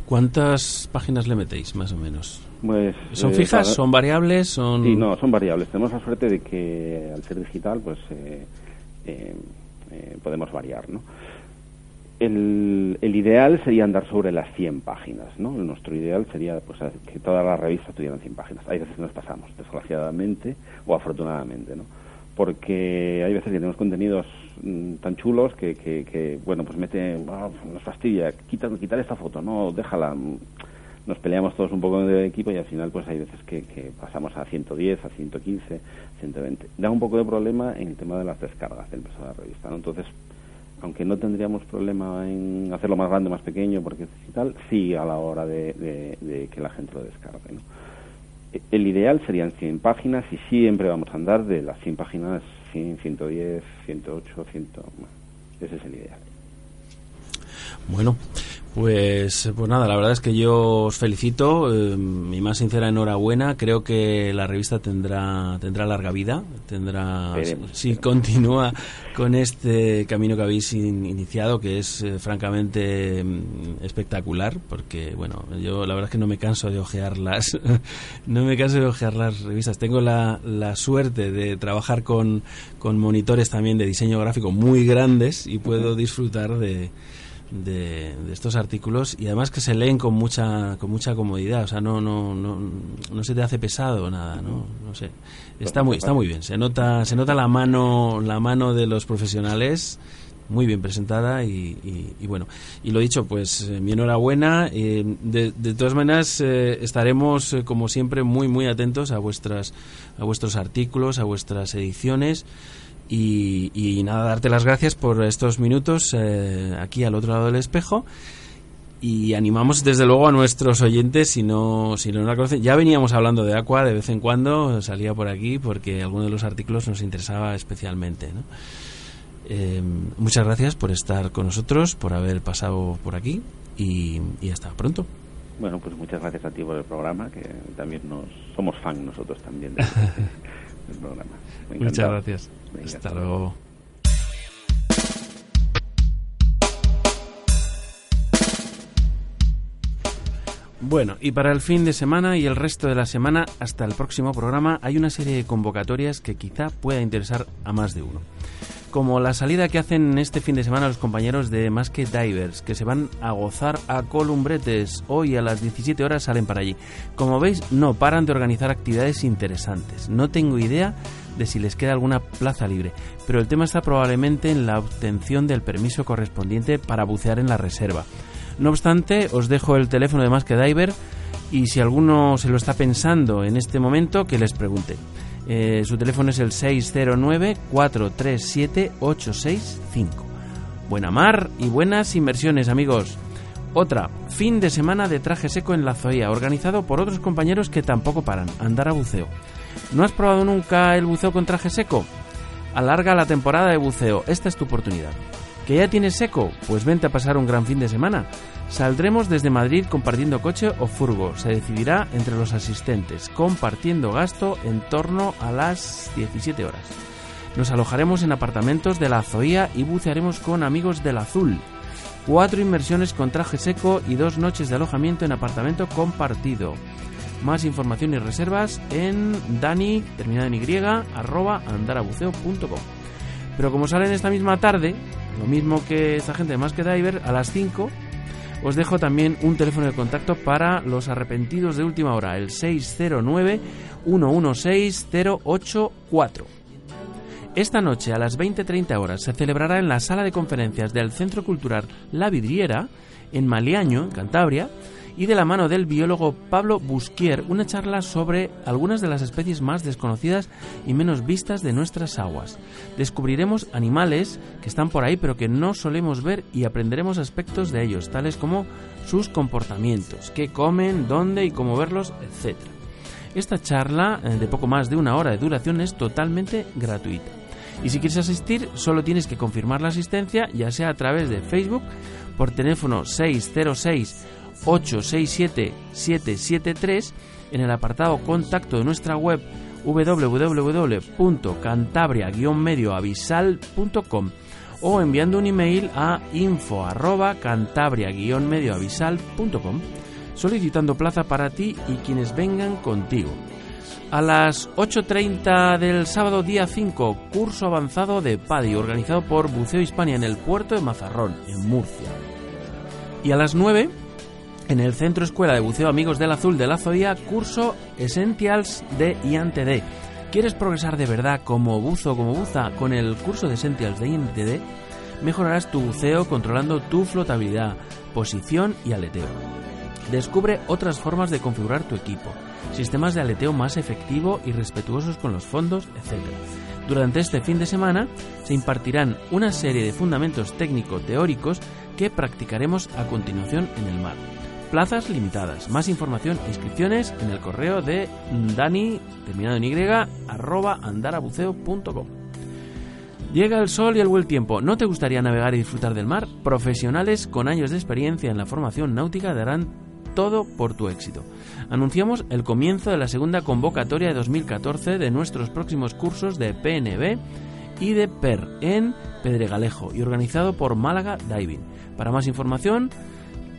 S1: ¿Cuántas páginas le metéis, más o menos?
S5: Pues,
S1: ¿Son
S5: eh,
S1: fijas?
S5: para-
S1: ¿Son variables? ¿Son...
S5: Sí, no, son variables. Tenemos la suerte de que al ser digital, pues eh, eh, eh, podemos variar, ¿no? El, el ideal sería andar sobre las 100 páginas, ¿no? Nuestro ideal sería pues, que todas las revistas tuvieran 100 páginas. Hay veces que nos pasamos, desgraciadamente o afortunadamente, ¿no? Porque hay veces que tenemos contenidos mm, tan chulos que, que, que, bueno, pues mete, ah, nos fastidia, quita, quitar esta foto, no, déjala. mm, Nos peleamos todos un poco de equipo y al final pues hay veces que, que pasamos a 110, a 115, 120. Da un poco de problema en el tema de las descargas del peso de la revista, ¿no? Entonces, aunque no tendríamos problema en hacerlo más grande, más pequeño, porque es digital, sí a la hora de, de- de que la gente lo descargue. ¿no? El ideal serían 100 páginas y siempre vamos a andar de las 100 páginas 100, 110, 108, 100. bueno, ese es el ideal.
S1: Bueno, pues, pues nada, la verdad es que yo os felicito, eh, mi más sincera enhorabuena. Creo que la revista tendrá tendrá larga vida, tendrá si continúa con este camino que habéis in- iniciado, que es eh, francamente mm, espectacular, porque bueno, yo la verdad es que no me canso de ojearlas, no me canso de ojear las revistas. Tengo la, la suerte de trabajar con, con monitores también de diseño gráfico muy grandes y puedo disfrutar de de, estos artículos y además que se leen con mucha con mucha comodidad o sea no no no, no se te hace pesado nada no no sé. Está muy está muy bien. Se nota se nota la mano la mano de los profesionales muy bien presentada y, y- y bueno. Y lo dicho pues eh, mi enhorabuena. Eh, de, de todas maneras eh, estaremos eh, como siempre muy muy atentos a vuestras a vuestros artículos a vuestras ediciones y, y nada, darte las gracias por estos minutos eh, aquí al otro lado del espejo. Y animamos desde luego a nuestros oyentes, si no, si no la conocen. Ya veníamos hablando de Aqua de vez en cuando, salía por aquí porque alguno de los artículos nos interesaba especialmente. ¿no? Eh, muchas gracias por estar con nosotros, por haber pasado por aquí y, y hasta pronto.
S5: Bueno, pues muchas gracias a ti por el programa, que también nos somos fan nosotros también del, del programa.
S1: Muchas gracias.
S5: Venga,
S1: Hasta luego. Bueno, y para el fin de semana y el resto de la semana hasta el próximo programa hay una serie de convocatorias que quizá pueda interesar a más de uno. como la salida que hacen este fin de semana los compañeros de Más que Divers, que se van a gozar a Columbretes. Hoy a las 17 horas salen para allí. Como veis, no paran de organizar actividades interesantes. No tengo idea de si les queda alguna plaza libre, pero el tema está probablemente en la obtención del permiso correspondiente para bucear en la reserva. No obstante, os dejo el teléfono de que Diver y si alguno se lo está pensando en este momento, que les pregunte. Eh, su teléfono es el 609-437-865. Buena mar y buenas inversiones, amigos. Otra, fin de semana de traje seco en la Zoía, organizado por otros compañeros que tampoco paran, andar a buceo. ¿No has probado nunca el buceo con traje seco? Alarga la temporada de buceo, esta es tu oportunidad. ¿Que ya tienes seco? Pues vente a pasar un gran fin de semana. Saldremos desde Madrid compartiendo coche o furgo. Se decidirá entre los asistentes, compartiendo gasto en torno a las 17 horas. Nos alojaremos en apartamentos de la Zoía y bucearemos con amigos del Azul. Cuatro inmersiones con traje seco y dos noches de alojamiento en apartamento compartido. Más información y reservas en dani, terminado en y, arroba andarabuceo.com. Pero como salen esta misma tarde, lo mismo que esta gente de Más que Diver, a las 5 os dejo también un teléfono de contacto para los arrepentidos de última hora, el 609 116 084. Esta noche a las 20.30 horas se celebrará en la sala de conferencias del Centro Cultural La Vidriera, en Maliaño, en Cantabria, y de la mano del biólogo Pablo Busquier una charla sobre algunas de las especies más desconocidas y menos vistas de nuestras aguas. Descubriremos animales que están por ahí pero que no solemos ver y aprenderemos aspectos de ellos, tales como sus comportamientos, qué comen, dónde y cómo verlos, etc. Esta charla, eh, de poco más de una hora de duración, es totalmente gratuita. Y si quieres asistir, solo tienes que confirmar la asistencia, ya sea a través de Facebook, por teléfono 606 867-773 en el apartado contacto de nuestra web www.cantabria-medioavisal.com o enviando un email a info cantabria-medioavisal.com solicitando plaza para ti y quienes vengan contigo. A las 8.30 del sábado día 5, curso avanzado de PADI organizado por Buceo Hispania en el puerto de Mazarrón, en Murcia. Y a las 9 en el Centro Escuela de Buceo Amigos del Azul de la Zoía, curso Essentials de IANTD. ¿Quieres progresar de verdad como buzo como buza con el curso de Essentials de IANTD? Mejorarás tu buceo controlando tu flotabilidad, posición y aleteo. Descubre otras formas de configurar tu equipo, sistemas de aleteo más efectivo y respetuosos con los fondos, etc. Durante este fin de semana se impartirán una serie de fundamentos técnico-teóricos que practicaremos a continuación en el mar. Plazas limitadas. Más información e inscripciones en el correo de dani, terminado en y, arroba andarabuceo.com. Llega el sol y el buen tiempo. ¿No te gustaría navegar y disfrutar del mar? Profesionales con años de experiencia en la formación náutica darán todo por tu éxito. Anunciamos el comienzo de la segunda convocatoria de 2014 de nuestros próximos cursos de PNB y de PER en Pedregalejo y organizado por Málaga Diving. Para más información,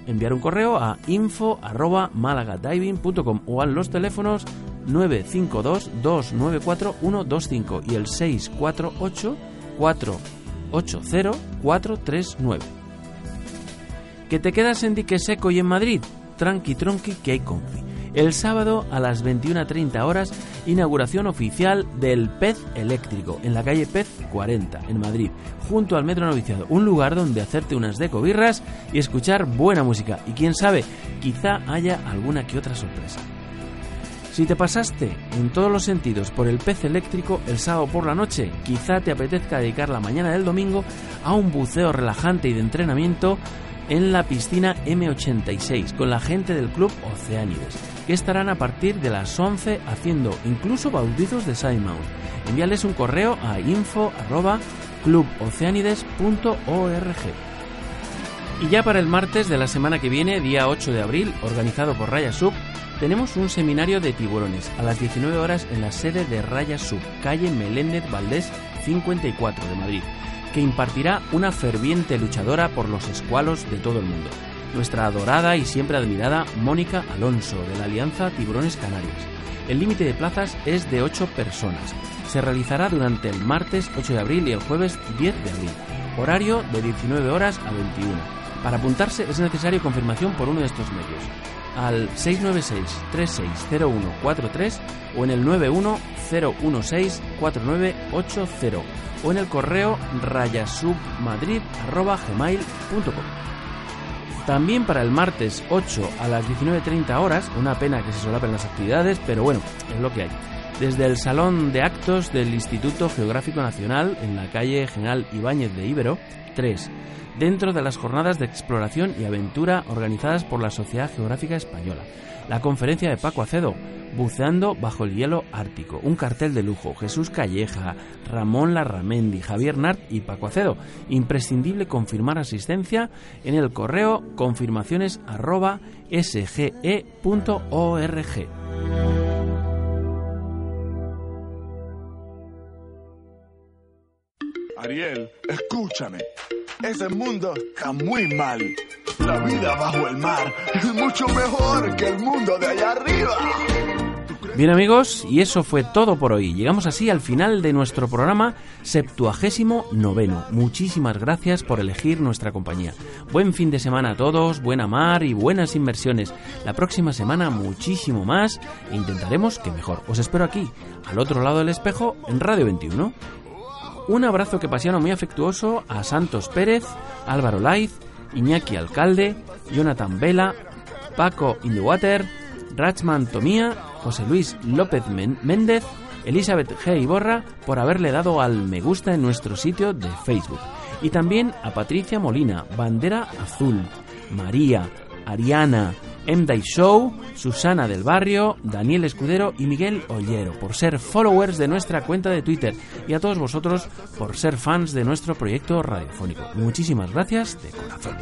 S1: enviar un correo a info@malagadiving.com o a los teléfonos 952 294 125 y el 648 480 439. ¿Que te quedas en Dique Seco y en Madrid? Tranqui tronqui que hay confi. El sábado a las 21.30 horas, inauguración oficial del Pez Eléctrico en la calle Pez 40 en Madrid, junto al Metro Noviciado, un lugar donde hacerte unas decobirras y escuchar buena música. Y quién sabe, quizá haya alguna que otra sorpresa. Si te pasaste en todos los sentidos por el pez eléctrico el sábado por la noche, quizá te apetezca dedicar la mañana del domingo a un buceo relajante y de entrenamiento en la piscina M86 con la gente del club Oceánides, que estarán a partir de las 11 haciendo incluso bautizos de Sidemount. Envíales un correo a info@cluboceanides.org. Y ya para el martes de la semana que viene, día 8 de abril, organizado por Raya Sub, tenemos un seminario de tiburones a las 19 horas en la sede de Raya Sub, calle Meléndez Valdés 54 de Madrid que impartirá una ferviente luchadora por los escualos de todo el mundo, nuestra adorada y siempre admirada Mónica Alonso, de la Alianza Tiburones Canarios. El límite de plazas es de 8 personas. Se realizará durante el martes 8 de abril y el jueves 10 de abril. Horario de 19 horas a 21. Para apuntarse es necesario confirmación por uno de estos medios. Al 696-360143 o en el 910164980 o en el correo rayasubmadrid.gmail.com. También para el martes 8 a las 19.30 horas, una pena que se solapen las actividades, pero bueno, es lo que hay. Desde el Salón de Actos del Instituto Geográfico Nacional, en la calle General Ibáñez de Ibero, 3, dentro de las jornadas de exploración y aventura organizadas por la Sociedad Geográfica Española. La conferencia de Paco Acedo, Buceando bajo el hielo ártico, un cartel de lujo, Jesús Calleja, Ramón Larramendi, Javier Nart y Paco Acedo. Imprescindible confirmar asistencia en el correo confirmaciones arroba sge.org.
S6: Ariel, escúchame. Ese mundo está muy mal. La vida bajo el mar es mucho mejor que el mundo de allá arriba.
S1: Bien amigos, y eso fue todo por hoy. Llegamos así al final de nuestro programa septuagésimo noveno. Muchísimas gracias por elegir nuestra compañía. Buen fin de semana a todos, buena mar y buenas inversiones. La próxima semana muchísimo más e intentaremos que mejor. Os espero aquí, al otro lado del espejo, en Radio 21. Un abrazo que pasiano muy afectuoso a Santos Pérez, Álvaro Laiz, Iñaki Alcalde, Jonathan Vela, Paco Indewater, Rachman Tomía, José Luis López Méndez, Elizabeth G. Iborra por haberle dado al me gusta en nuestro sitio de Facebook. Y también a Patricia Molina, Bandera Azul, María, Ariana, Emday Show, Susana del Barrio, Daniel Escudero y Miguel Ollero por ser followers de nuestra cuenta de Twitter y a todos vosotros por ser fans de nuestro proyecto radiofónico. Muchísimas gracias de corazón.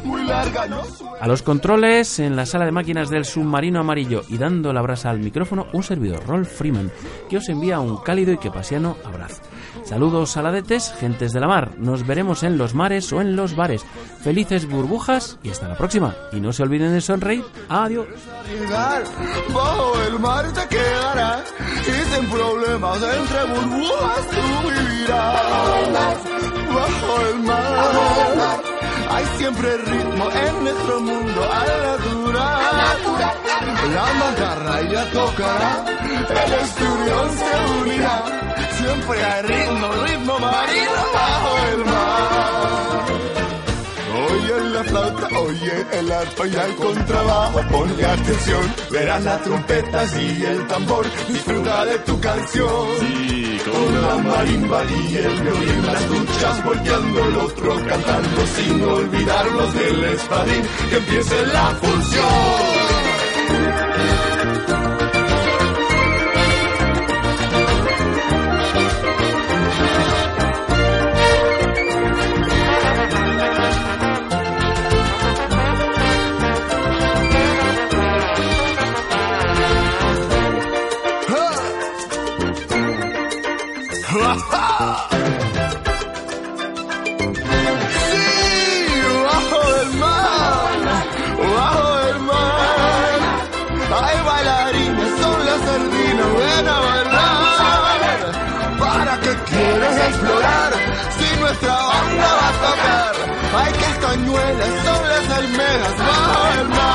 S1: A los controles en la sala de máquinas del submarino amarillo y dando la brasa al micrófono un servidor Rolf Freeman que os envía un cálido y que pasiano abrazo. Saludos saladetes, gentes de la mar. Nos veremos en los mares o en los bares. Felices burbujas y hasta la próxima. Y no se olviden de sonreír. Adiós.
S6: Bajo el mar te quedarás. Bajo el mar hay siempre ritmo en nuestro mundo. La macarra ya tocará, el esturión se unirá. Siempre hay ritmo, ritmo marino bajo el mar. Oye la flauta, oye el arpa y el contrabajo, ponle atención, verás las trompetas y el tambor, disfruta de tu canción. Sí, con la marimba y el violín, las duchas volteando, el otro cantando, sin olvidarnos del espadín, que empiece la función. Thank you. cañuelas, sobre las almejas, bajo el mar.